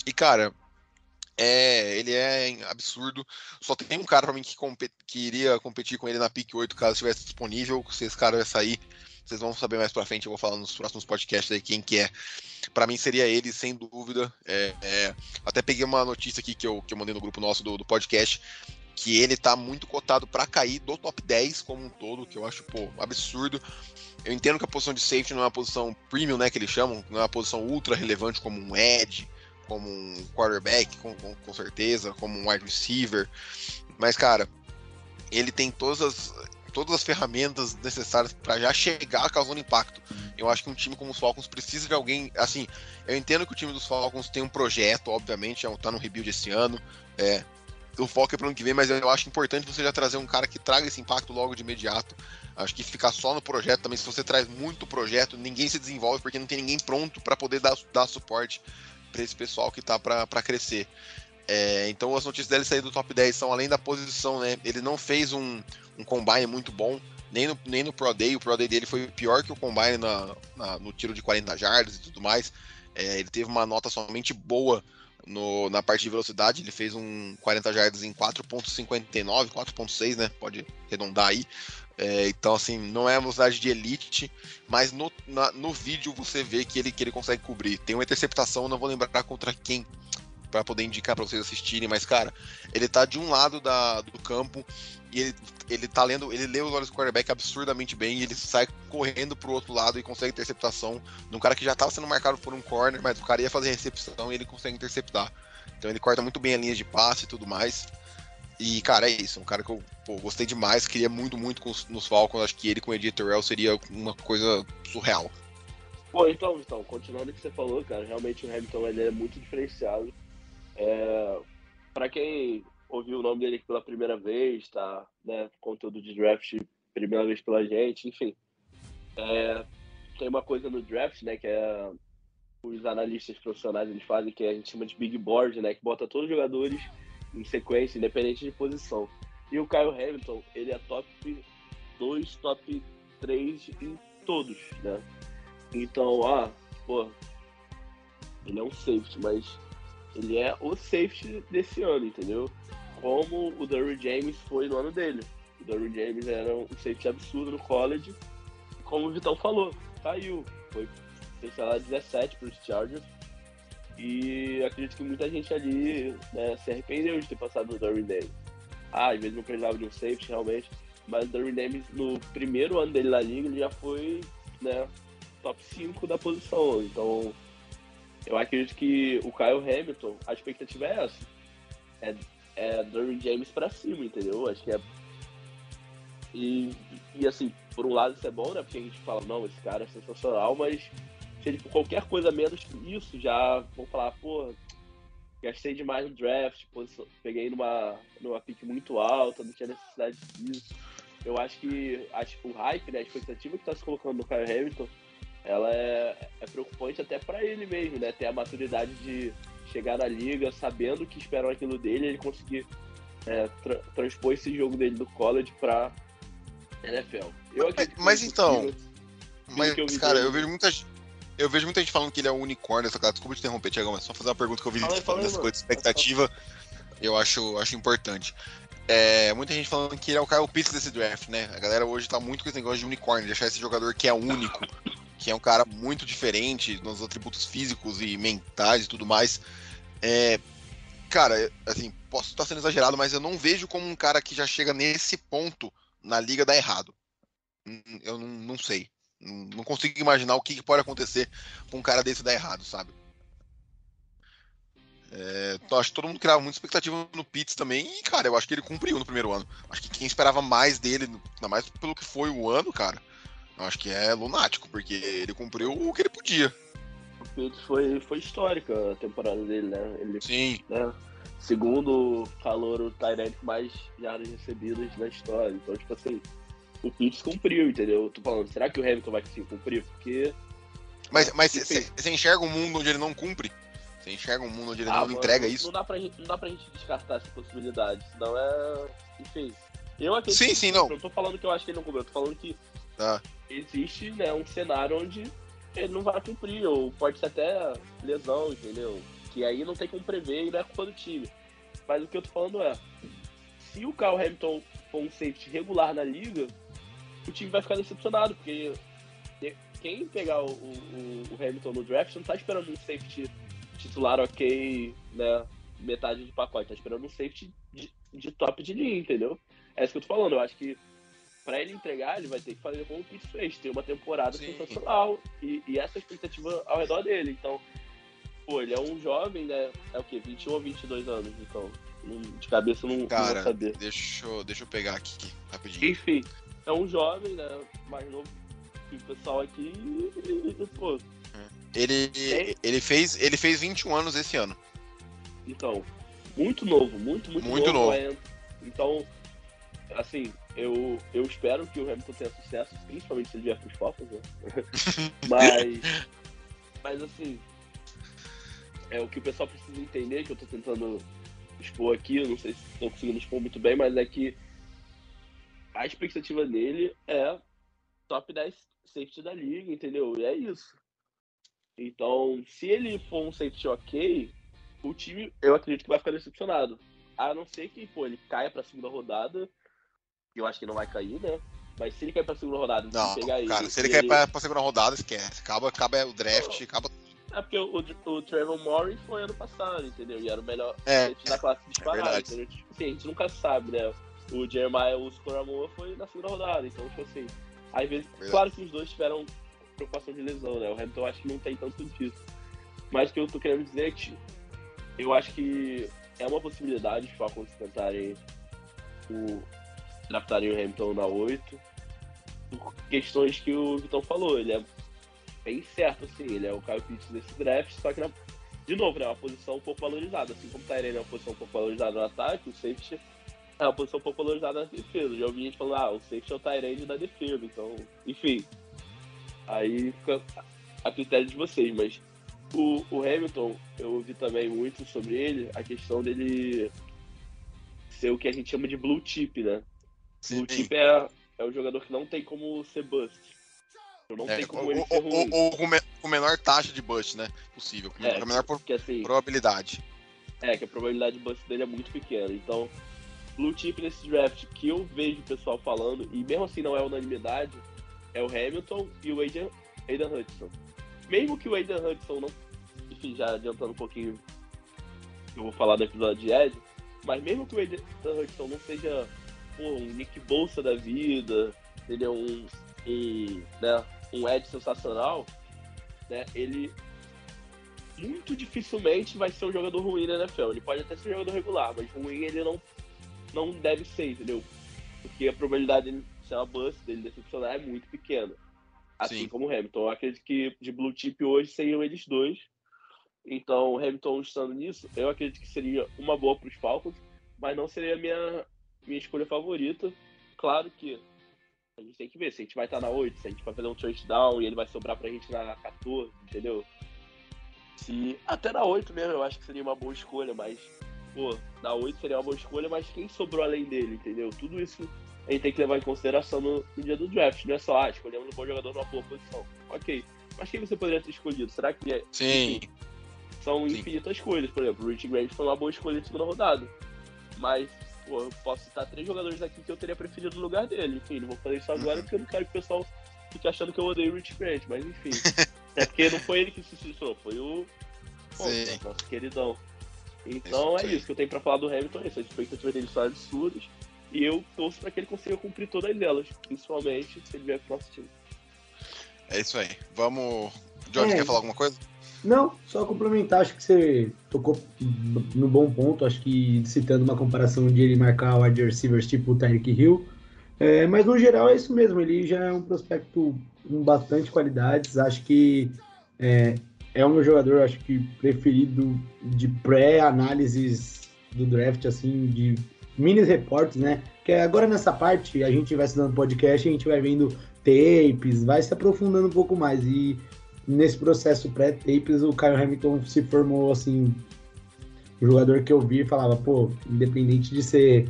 Speaker 2: E, cara, é, ele é absurdo. Só tem um cara para mim que, que, iria competir com ele na pick 8 caso estivesse disponível. Se esse cara vai sair, vocês vão saber mais pra frente. Eu vou falar nos próximos podcasts aí quem que é. Para mim seria ele, sem dúvida. É, é, até peguei uma notícia aqui que eu, que eu mandei no grupo nosso do, do podcast. Que ele tá muito cotado para cair do top 10 como um todo, que eu acho, pô, absurdo. Eu entendo que a posição de safety não é uma posição premium, né, que eles chamam, não é uma posição ultra relevante como um edge, como um quarterback, com, com, com certeza, como um wide receiver. Mas, cara, ele tem todas as, todas as ferramentas necessárias para já chegar causando impacto. Eu acho que um time como os Falcons precisa de alguém. Assim, eu entendo que o time dos Falcons tem um projeto, obviamente, é tá no rebuild esse ano. É, o foco é para o ano que vem, mas eu acho importante você já trazer um cara que traga esse impacto logo de imediato. Acho que ficar só no projeto também, se você traz muito projeto, ninguém se desenvolve porque não tem ninguém pronto para poder dar, dar suporte para esse pessoal que tá para crescer. É, então as notícias dele sair do top 10 são além da posição, né? Ele não fez um, um combine muito bom, nem no, nem no Pro Day. O Pro Day dele foi pior que o combine na, na no tiro de 40 jardas e tudo mais. É, ele teve uma nota somente boa no, na parte de velocidade. Ele fez um 40 jardas em 4.59, 4.6, né? Pode arredondar aí. É, então, assim, não é a velocidade de elite, mas no, na, no vídeo você vê que ele, que ele consegue cobrir. Tem uma interceptação, não vou lembrar contra quem, para poder indicar para vocês assistirem, mas, cara, ele tá de um lado da, do campo e ele, ele tá lendo, ele lê os olhos do quarterback absurdamente bem e ele sai correndo pro outro lado e consegue interceptação de um cara que já tava sendo marcado por um corner, mas o cara ia fazer recepção e ele consegue interceptar. Então ele corta muito bem a linha de passe e tudo mais. E, cara, é isso. Um cara que eu pô, gostei demais, queria muito, muito com, nos Falcons. Acho que ele com o Eddie Terrell seria uma coisa surreal.
Speaker 4: Pô, então, então, continuando o que você falou, cara, realmente o Hamilton ele é muito diferenciado. É, para quem ouviu o nome dele pela primeira vez, tá, né, conteúdo de draft primeira vez pela gente, enfim. É, tem uma coisa no draft, né, que é os analistas profissionais eles fazem que a gente chama de big board, né, que bota todos os jogadores em sequência, independente de posição. E o Kyle Hamilton, ele é top 2, top 3 em todos, né? Então, ah, pô, ele é um safety, mas ele é o safety desse ano, entendeu? Como o Derry James foi no ano dele. O Derry James era um safety absurdo no college. Como o Vitão falou, caiu. Foi, sei lá, 17 para os Chargers e acredito que muita gente ali né, se arrependeu de ter passado no Darwin Davis. Ah, às vezes não precisava de um safety realmente, mas o Darwin Davis no primeiro ano dele na liga ele já foi né, top 5 da posição. Então eu acredito que o Kyle Hamilton, a expectativa é essa. É, é Darwin James pra cima, entendeu? Acho que é. E, e assim, por um lado isso é bom, né? Porque a gente fala, não, esse cara é sensacional, mas se ele for qualquer coisa menos que isso, já vão falar, pô, gastei demais no draft, peguei numa, numa pick muito alta, não tinha necessidade disso. Eu acho que acho, o hype, né, a expectativa que está se colocando no Kyle Hamilton, ela é, é preocupante até para ele mesmo, né? Ter a maturidade de chegar na liga sabendo que esperam aquilo dele ele conseguir é, tra transpor esse jogo dele do college para NFL.
Speaker 2: Eu mas, mas então, mas, cara, eu vejo muita eu vejo muita gente falando que ele é um unicórnio, essa cara. Desculpa te interromper, Tiagão, mas só fazer uma pergunta que eu vi falando fala, dessa coisa de expectativa. Eu acho, acho importante. É, muita gente falando que ele é o Kyle Pitts desse draft, né? A galera hoje tá muito com esse negócio de unicórnio, de achar esse jogador que é único, que é um cara muito diferente nos atributos físicos e mentais e tudo mais. É, cara, assim, posso estar sendo exagerado, mas eu não vejo como um cara que já chega nesse ponto na liga dar errado. Hum, eu não, não sei. Não consigo imaginar o que pode acontecer com um cara desse dar errado, sabe? É, acho que todo mundo criava muita expectativa no Pitts também, e, cara, eu acho que ele cumpriu no primeiro ano. Acho que quem esperava mais dele, ainda mais pelo que foi o ano, cara, eu acho que é lunático, porque ele cumpriu o que ele podia.
Speaker 4: O Pitts foi, foi histórica a temporada dele, né? Ele,
Speaker 2: Sim.
Speaker 4: Né? Segundo calor, o Tyrant mais jardas recebidas na história. Então, tipo assim, o Pitts cumpriu, entendeu? Eu tô falando, será que o Hamilton vai conseguir cumprir? Porque.
Speaker 2: Mas você enxerga um mundo onde ele não cumpre? Você enxerga um mundo onde ele ah, não mano, entrega isso?
Speaker 4: Não dá, pra gente, não dá pra gente descartar essa possibilidade, senão é. Enfim. Eu acredito.
Speaker 2: Sim, sim, não.
Speaker 4: Eu tô falando que eu acho que ele não cumpriu, eu tô falando que ah. existe né, um cenário onde ele não vai cumprir, ou pode ser até lesão, entendeu? Que aí não tem como prever e não é culpa do time. Mas o que eu tô falando é, se o Carl Hamilton for um safety regular na liga, o time vai ficar decepcionado, porque quem pegar o, o, o Hamilton no draft não tá esperando um safety titular ok, né? Metade do pacote, tá esperando um safety de, de top de linha, entendeu? É isso que eu tô falando. Eu acho que para ele entregar, ele vai ter que fazer como o fez, ter uma temporada Sim. sensacional. E, e essa expectativa ao redor dele. Então, pô, ele é um jovem, né? É o quê? 21 ou 22 anos, então. De cabeça não, Cara, não vou saber.
Speaker 2: Deixa eu, deixa eu pegar aqui, rapidinho.
Speaker 4: Enfim, é um jovem, né? Mais novo que o pessoal aqui. E, pô.
Speaker 2: Ele, é. ele, fez, ele fez 21 anos esse ano.
Speaker 4: Então, muito novo, muito, muito,
Speaker 2: muito novo. novo.
Speaker 4: É. Então, assim, eu, eu espero que o Hamilton tenha sucesso, principalmente se ele vier para os Falcons, né? mas, mas assim, é o que o pessoal precisa entender, que eu estou tentando expor aqui, eu não sei se estou conseguindo expor muito bem, mas é que a expectativa dele é top 10 safety da liga, entendeu? E é isso. Então, se ele for um safety ok, o time, eu acredito que vai ficar decepcionado. A não ser que, pô, ele caia pra segunda rodada, eu acho que não vai cair, né? Mas se ele cair pra segunda rodada,
Speaker 2: não, pegar cara, ele, se ele cair ele... pra, pra segunda rodada, esquece. Acaba, acaba o draft, acaba
Speaker 4: é porque o, o, Trevor Morris foi ano passado, entendeu? E era o melhor é, da classe disparada, é entendeu? Tipo, assim, a gente nunca sabe, né? O Jeremiah o Scoramoa foi na segunda rodada, então, tipo assim, às vezes, verdade. claro que os dois tiveram preocupação de lesão, né? O Hamilton acho que não tem tanto disso. Mas o que eu tô querendo dizer é que eu acho que é uma possibilidade de Falcons tentarem o draftarem o Hamilton na 8 por questões que o Vitão falou. Ele é bem certo, assim, ele é o Kyle Pitts desse draft, só que na, de novo, né, é uma posição um pouco valorizada. Assim como o Tyrene é uma posição um pouco valorizada no ataque, o safety é uma posição um pouco valorizada na defesa. Já ouvi gente falando, ah, o safety é o Tyrene da defesa, então, enfim. Aí fica a critério de vocês, mas o, o Hamilton, eu ouvi também muito sobre ele, a questão dele ser o que a gente chama de blue chip, né? Sim. Blue chip é, é o jogador que não tem como ser bust. Não é, tem como ele ser ruim.
Speaker 2: Ou, com, me, com menor taxa de bust, né? Possível. Com é, menor por, assim, probabilidade.
Speaker 4: É, que a probabilidade de bust dele é muito pequena. Então, blue chip nesse draft que eu vejo o pessoal falando, e mesmo assim não é unanimidade, é o Hamilton e o Aiden, Aiden Hudson. Mesmo que o Aiden Hudson não. Enfim, já adiantando um pouquinho, eu vou falar do episódio de Ed, mas mesmo que o Aiden Hudson não seja pô, um Nick Bolsa da vida, entendeu? Um, um, né, um Ed sensacional, né? Ele muito dificilmente vai ser um jogador ruim na NFL. Ele pode até ser um jogador regular, mas ruim ele não, não deve ser, entendeu? Porque a probabilidade dele ser uma bust, dele decepcionar, é muito pequena. Assim Sim. como o Hamilton. Eu acredito que de blue chip hoje seriam eles dois. Então, o Hamilton estando nisso, eu acredito que seria uma boa para os Falcons, mas não seria a minha, minha escolha favorita. Claro que a gente tem que ver se a gente vai estar na 8, se a gente vai fazer um touchdown e ele vai sobrar pra gente na 14, entendeu? Se até na 8 mesmo eu acho que seria uma boa escolha, mas pô, na 8 seria uma boa escolha, mas quem sobrou além dele, entendeu? Tudo isso a gente tem que levar em consideração no, no dia do draft, não é só, ah, escolhemos um bom jogador numa boa posição. Ok, mas quem você poderia ter escolhido? Será que é.
Speaker 2: Sim.
Speaker 4: Enfim, são
Speaker 2: Sim.
Speaker 4: infinitas escolhas, por exemplo, o Rich Grant foi uma boa escolha de segunda rodada. Mas, pô, eu posso citar três jogadores aqui que eu teria preferido no lugar dele. Enfim, não vou fazer isso agora
Speaker 2: Uhum.
Speaker 4: porque eu não quero que o pessoal fique achando que eu odeio o Rich Grant, mas enfim. é porque não foi ele que se suicidou, foi o.
Speaker 2: Sim.
Speaker 4: nosso queridão. Então
Speaker 2: Isso
Speaker 4: é isso que eu tenho pra falar do Hamilton, é isso. As expectativas dele são absurdas. E eu torço pra que ele consiga cumprir todas elas, principalmente se ele vier pro nosso time.
Speaker 2: É isso aí. Vamos. Johnny,
Speaker 3: É.
Speaker 2: quer falar alguma coisa?
Speaker 3: Não, só complementar, acho que você tocou no bom ponto, acho que citando uma comparação de ele marcar wide receivers tipo o Tyreek Hill. É, mas no geral é isso mesmo, ele já é um prospecto com bastante qualidades, acho que é, é o meu jogador, acho que preferido de pré-análises do draft, assim, de mini reportes, né? Que agora nessa parte a gente vai estudando podcast, a gente vai vendo tapes, vai se aprofundando um pouco mais e nesse processo pré-tapes, o Kyle Hamilton se formou assim, um jogador que eu vi falava, pô, independente de ser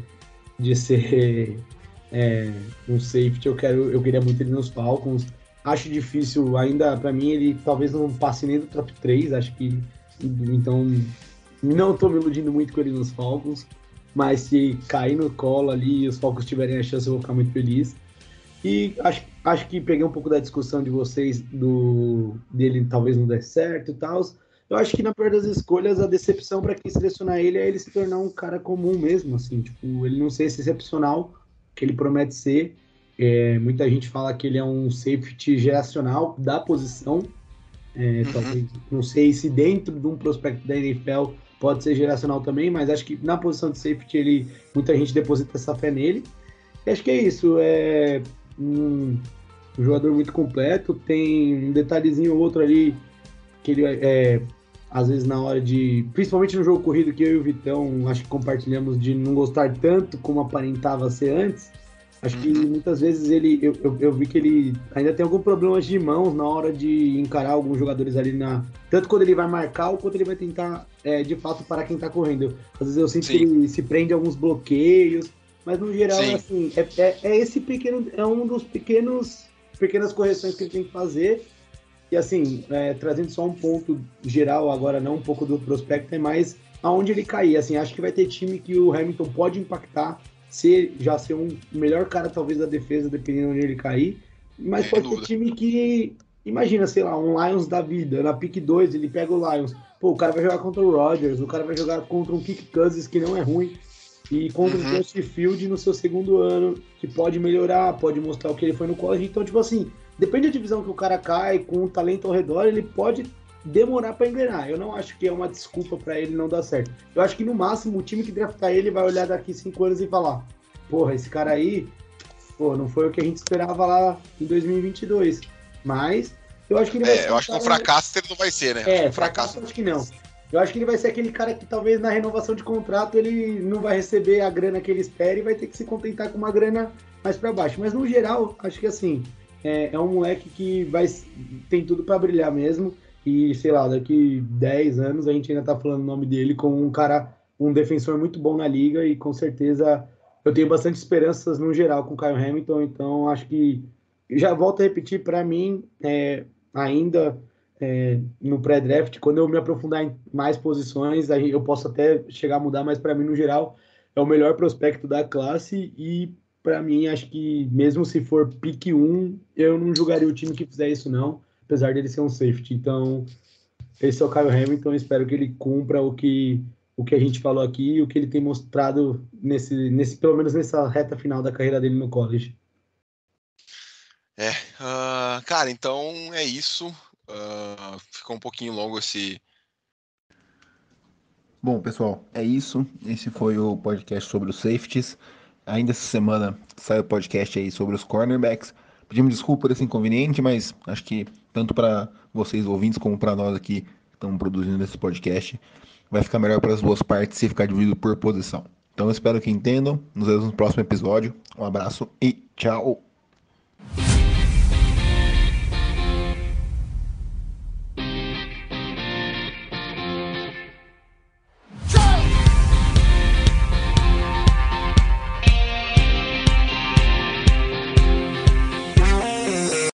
Speaker 3: de ser é, um safety, eu quero, eu queria muito ele nos Falcons. Acho difícil ainda, pra mim, ele talvez não passe nem do top 3, acho que então não tô me iludindo muito com ele nos Falcons, mas se cair no colo ali e os Falcons tiverem a chance, eu vou ficar muito feliz. E acho, acho que peguei um pouco da discussão de vocês do dele talvez não der certo e tal. Eu acho que na pior das escolhas, a decepção para quem selecionar ele é ele se tornar um cara comum mesmo, assim, tipo, ele não ser esse excepcional que ele promete ser. É, muita gente fala que ele é um safety geracional da posição. É,
Speaker 2: Uhum.
Speaker 3: talvez, não sei se dentro de um prospecto da NFL pode ser geracional também, mas acho que na posição de safety ele, muita gente deposita essa fé nele. E acho que é isso. É um, um jogador muito completo. Tem um detalhezinho ou outro ali que ele é, às vezes na hora de. Principalmente no jogo corrido que eu e o Vitão acho que compartilhamos de não gostar tanto como aparentava ser antes. Acho que
Speaker 2: Uhum.
Speaker 3: muitas vezes ele. Eu, eu, eu vi que ele ainda tem algum problema de mãos na hora de encarar alguns jogadores ali na. Tanto quando ele vai marcar ou quando ele vai tentar é, de fato parar quem tá correndo. Às vezes eu sinto
Speaker 2: Sim.
Speaker 3: que ele se prende a alguns bloqueios. Mas no geral,
Speaker 2: Sim.
Speaker 3: assim, é, é, é esse pequeno. É um dos pequenos. Pequenas correções que ele tem que fazer. E assim, é, trazendo só um ponto geral agora, não um pouco do prospecto, é mais aonde ele cair. Assim, acho que vai ter time que o Hamilton pode impactar, ser, já ser um melhor cara talvez da defesa, dependendo onde ele cair. Mas
Speaker 2: Sem
Speaker 3: pode ter time que, imagina, sei lá, um Lions da vida, na pick 2 ele pega o Lions. Pô, o cara vai jogar contra o Rodgers, o cara vai jogar contra um Kick Cousins que não é ruim. E contra
Speaker 2: Uhum.
Speaker 3: um Field no seu segundo ano, que pode melhorar, pode mostrar o que ele foi no college. Então, tipo assim, depende da divisão que o cara cai, com o talento ao redor, ele pode demorar pra engrenar. Eu não acho que é uma desculpa pra ele não dar certo. Eu acho que no máximo o time que draftar ele vai olhar daqui cinco anos e falar: porra, esse cara aí, pô, não foi o que a gente esperava lá em 2022. Mas eu acho que ele vai ser
Speaker 2: É, eu acho que um fracasso ele não vai ser, né?
Speaker 3: é,
Speaker 2: um
Speaker 3: fracasso acho que não. Eu acho que ele vai ser aquele cara que talvez na renovação de contrato ele não vai receber a grana que ele espera e vai ter que se contentar com uma grana mais para baixo. Mas no geral, acho que assim, é, é um moleque que vai tem tudo para brilhar mesmo. E sei lá, daqui 10 anos a gente ainda tá falando o nome dele como um cara, um defensor muito bom na liga e com certeza eu tenho bastante esperanças no geral com o Kyle Hamilton. Então acho que já volto a repetir, para mim, é, ainda é, no pré-draft, quando eu me aprofundar em mais posições, aí eu posso até chegar a mudar, mas para mim, no geral, é o melhor prospecto da classe e para mim, acho que mesmo se for pick 1, eu não julgaria o time que fizer isso não, apesar dele ser um safety. Então, esse é o Kyle Hamilton, espero que ele cumpra o que o que a gente falou aqui e o que ele tem mostrado nesse, nesse pelo menos nessa reta final da carreira dele no college.
Speaker 2: É, ah, cara, então é isso. Ah, ficou um pouquinho longo esse.
Speaker 1: Bom, pessoal, é isso. Esse foi o podcast sobre os safeties. Ainda essa semana sai o podcast aí sobre os cornerbacks. Pedimos desculpa por esse inconveniente, mas acho que tanto para vocês ouvintes como para nós aqui
Speaker 2: estamos produzindo esse podcast. Vai ficar melhor para as duas partes se ficar dividido por posição. Então espero que entendam. Nos vemos no próximo episódio. Um abraço e tchau!